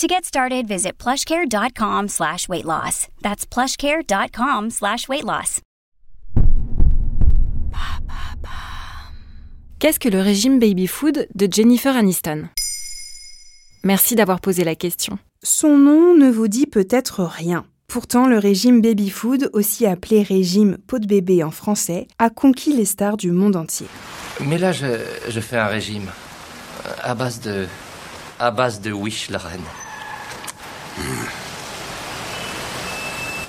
To get started, visit plushcare.com slash weight loss. That's plushcare.com slash weight loss. Qu'est-ce que le régime baby food de Jennifer Aniston? Merci d'avoir posé la question. Son nom ne vous dit peut-être rien. Pourtant, le régime baby food, aussi appelé régime peau de bébé en français, a conquis les stars du monde entier. Mais là, je, je fais un régime euh, à base de. à base de Wish, la reine.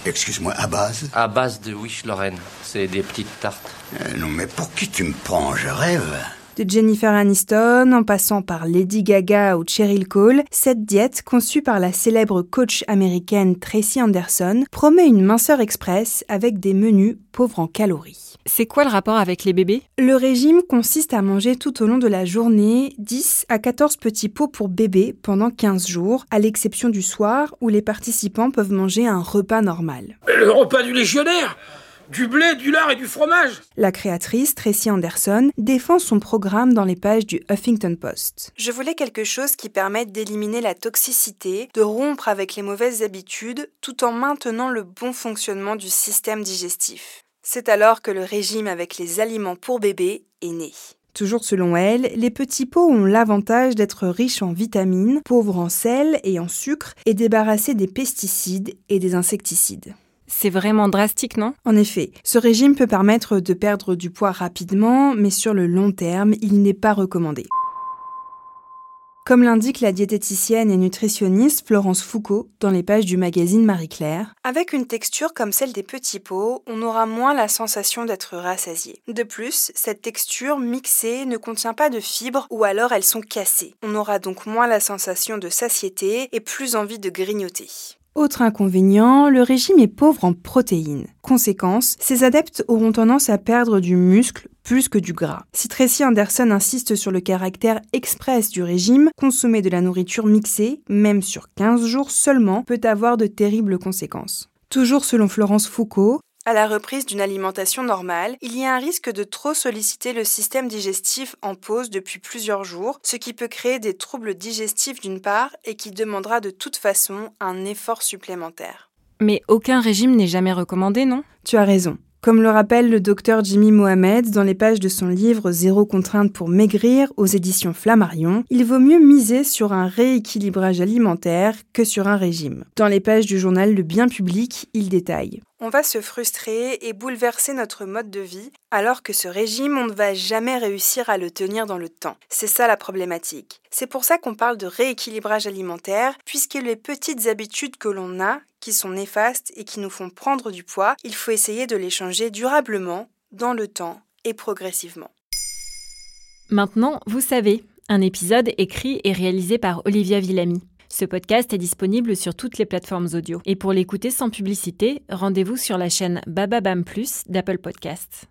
Excuse-moi, à base À base de Wish, Lorraine. C'est des petites tartes. Euh, Non, mais pour qui tu me prends? Je rêve. De Jennifer Aniston, en passant par Lady Gaga ou Cheryl Cole, cette diète, conçue par la célèbre coach américaine Tracy Anderson, promet une minceur express avec des menus pauvres en calories. C'est quoi le rapport avec les bébés? Le régime consiste à manger tout au long de la journée 10 à 14 petits pots pour bébés pendant 15 jours, à l'exception du soir où les participants peuvent manger un repas normal. Le repas du légionnaire? Du blé, du lard et du fromage La créatrice, Tracy Anderson, défend son programme dans les pages du Huffington Post. Je voulais quelque chose qui permette d'éliminer la toxicité, de rompre avec les mauvaises habitudes, tout en maintenant le bon fonctionnement du système digestif. C'est alors que le régime avec les aliments pour bébés est né. Toujours selon elle, les petits pots ont l'avantage d'être riches en vitamines, pauvres en sel et en sucre, et débarrassés des pesticides et des insecticides. C'est vraiment drastique, non? En effet, ce régime peut permettre de perdre du poids rapidement, mais sur le long terme, il n'est pas recommandé. Comme l'indique la diététicienne et nutritionniste Florence Foucault dans les pages du magazine Marie-Claire, avec une texture comme celle des petits pots, on aura moins la sensation d'être rassasié. De plus, cette texture mixée ne contient pas de fibres ou alors elles sont cassées. On aura donc moins la sensation de satiété et plus envie de grignoter. Autre inconvénient, le régime est pauvre en protéines. Conséquence, ses adeptes auront tendance à perdre du muscle plus que du gras. Si Tracy Anderson insiste sur le caractère express du régime, consommer de la nourriture mixée, même sur 15 jours seulement, peut avoir de terribles conséquences. Toujours selon Florence Foucault, à la reprise d'une alimentation normale, il y a un risque de trop solliciter le système digestif en pause depuis plusieurs jours, ce qui peut créer des troubles digestifs d'une part et qui demandera de toute façon un effort supplémentaire. Mais aucun régime n'est jamais recommandé, non? Tu as raison. Comme le rappelle le docteur Jimmy Mohamed dans les pages de son livre Zéro contrainte pour maigrir aux éditions Flammarion, il vaut mieux miser sur un rééquilibrage alimentaire que sur un régime. Dans les pages du journal Le Bien Public, il détaille. On va se frustrer et bouleverser notre mode de vie, alors que ce régime, on ne va jamais réussir à le tenir dans le temps. C'est ça la problématique. C'est pour ça qu'on parle de rééquilibrage alimentaire, puisque les petites habitudes que l'on a, qui sont néfastes et qui nous font prendre du poids, il faut essayer de les changer durablement, dans le temps et progressivement. Maintenant, vous savez, un épisode écrit et réalisé par Olivia Villamy. Ce podcast est disponible sur toutes les plateformes audio. Et pour l'écouter sans publicité, rendez-vous sur la chaîne Bababam Plus d'Apple Podcasts.